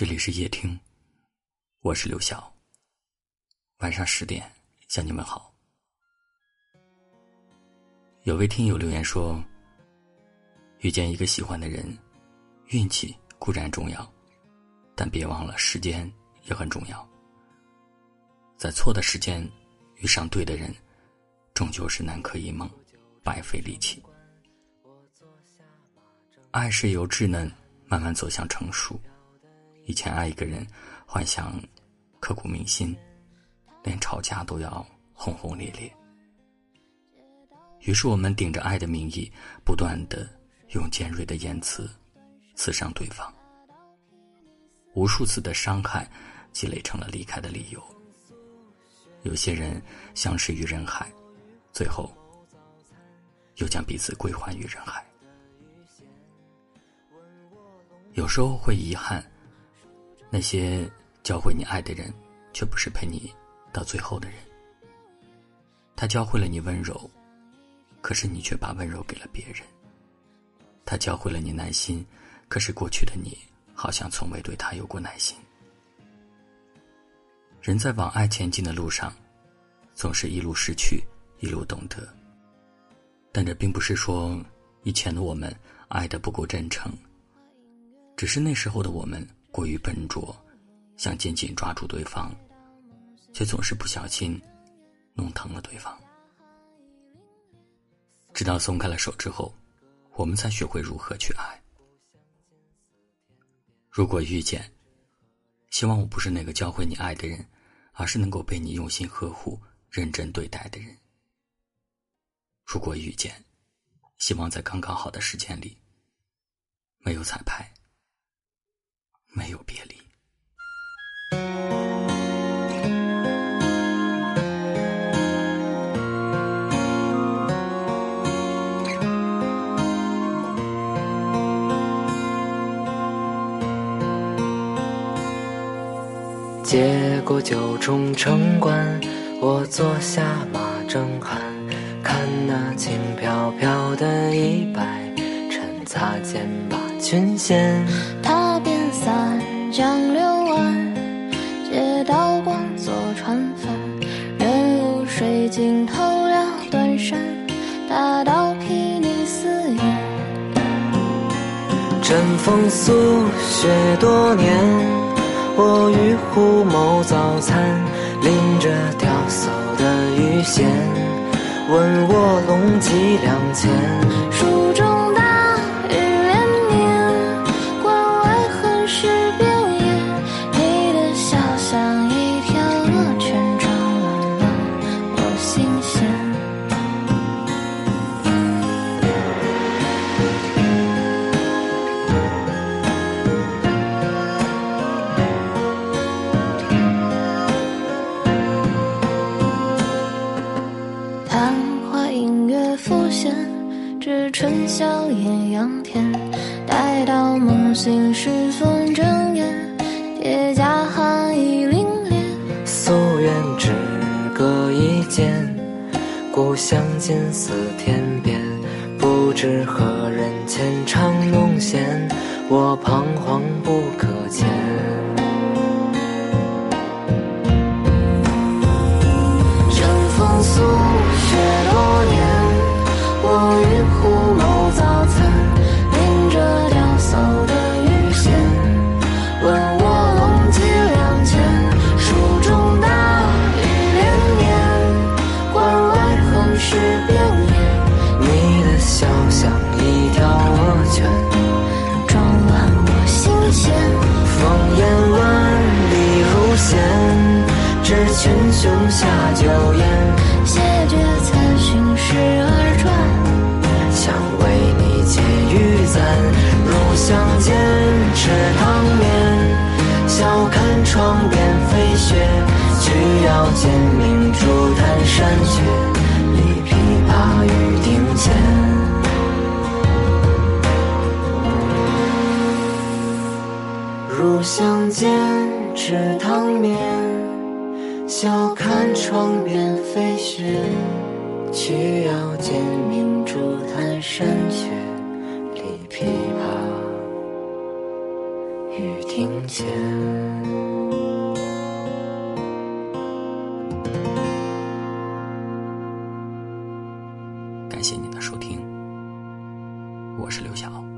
这里是夜听，我是刘晓。晚上十点向你们好。有位听友留言说：“遇见一个喜欢的人，运气固然重要，但别忘了时间也很重要。在错的时间遇上对的人，终究是南柯一梦，白费力气。爱是由稚嫩慢慢走向成熟。以前爱一个人，幻想刻骨铭心，连吵架都要轰轰烈烈。于是我们顶着爱的名义，不断的用尖锐的言辞刺伤对方。无数次的伤害积累成了离开的理由。有些人相识于人海，最后又将彼此归还于人海。有时候会遗憾，那些教会你爱的人，却不是陪你到最后的人。他教会了你温柔。可是你却把温柔给了别人。他教会了你耐心，可是过去的你好像从未对他有过耐心。人在往爱前进的路上，总是一路失去，一路懂得。但这并不是说以前的我们爱的不够真诚，只是那时候的我们过于笨拙，想紧紧抓住对方，却总是不小心弄疼了对方。直到松开了手之后，我们才学会如何去爱。如果遇见，希望我不是那个教会你爱的人，而是能够被你用心呵护、认真对待的人。如果遇见，希望在刚刚好的时间里，没有彩排，没有别离。接过酒中城关，我坐下马正酣，看那轻飘飘的衣摆，趁擦肩把裙掀。枕风宿雪多年。我与虎谋早餐，拎着钓叟的鱼线，问卧龙几两钱。醒时分睁眼，铁甲寒意凛冽。夙愿只隔一剑，故乡近似天边，不知何人浅唱弄弦，我彷徨不可前。群雄下酒宴，谢绝此寻时而转，想为你解玉簪。入巷间吃汤面，笑看窗边飞雪。曲腰间明珠弹山雀，立琵琶于庭前。入巷间吃汤。窗边飞雪，取腰间明珠弹山雪，立琵琶，雨亭前。感谢您的收听，我是刘晓。